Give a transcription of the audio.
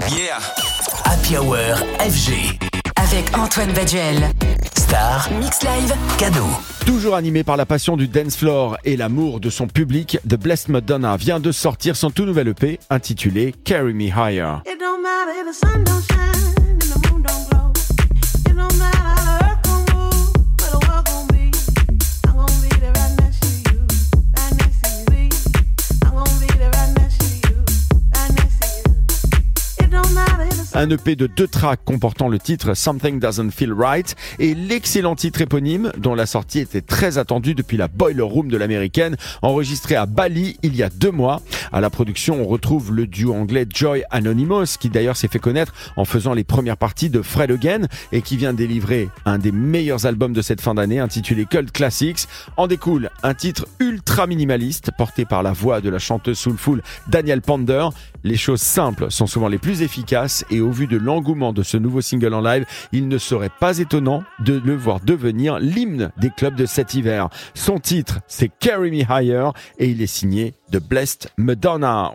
Yeah. Happy Hour FG. Avec Antoine Baduel. Star. Mix Live. Cadeau. Toujours animé par la passion du dance floor et l'amour de son public, The Blessed Madonna vient de sortir son tout nouvel EP intitulé Carry Me Higher. It don't matter Un EP de deux tracks comportant le titre Something Doesn't Feel Right et l'excellent titre éponyme dont la sortie était très attendue depuis la Boiler Room de l'américaine, enregistré à Bali il y a deux mois. À la production, on retrouve le duo anglais Joy Anonymous, qui d'ailleurs s'est fait connaître en faisant les premières parties de Fred Again et qui vient délivrer un des meilleurs albums de cette fin d'année intitulé Cult Classics. En découle un titre ultra minimaliste porté par la voix de la chanteuse soulful Daniel Pander. Les choses simples sont souvent les plus efficaces et au vu de l'engouement de ce nouveau single en live, il ne serait pas étonnant de le voir devenir l'hymne des clubs de cet hiver. Son titre, c'est Carry Me Higher et il est signé de Blessed Madonna.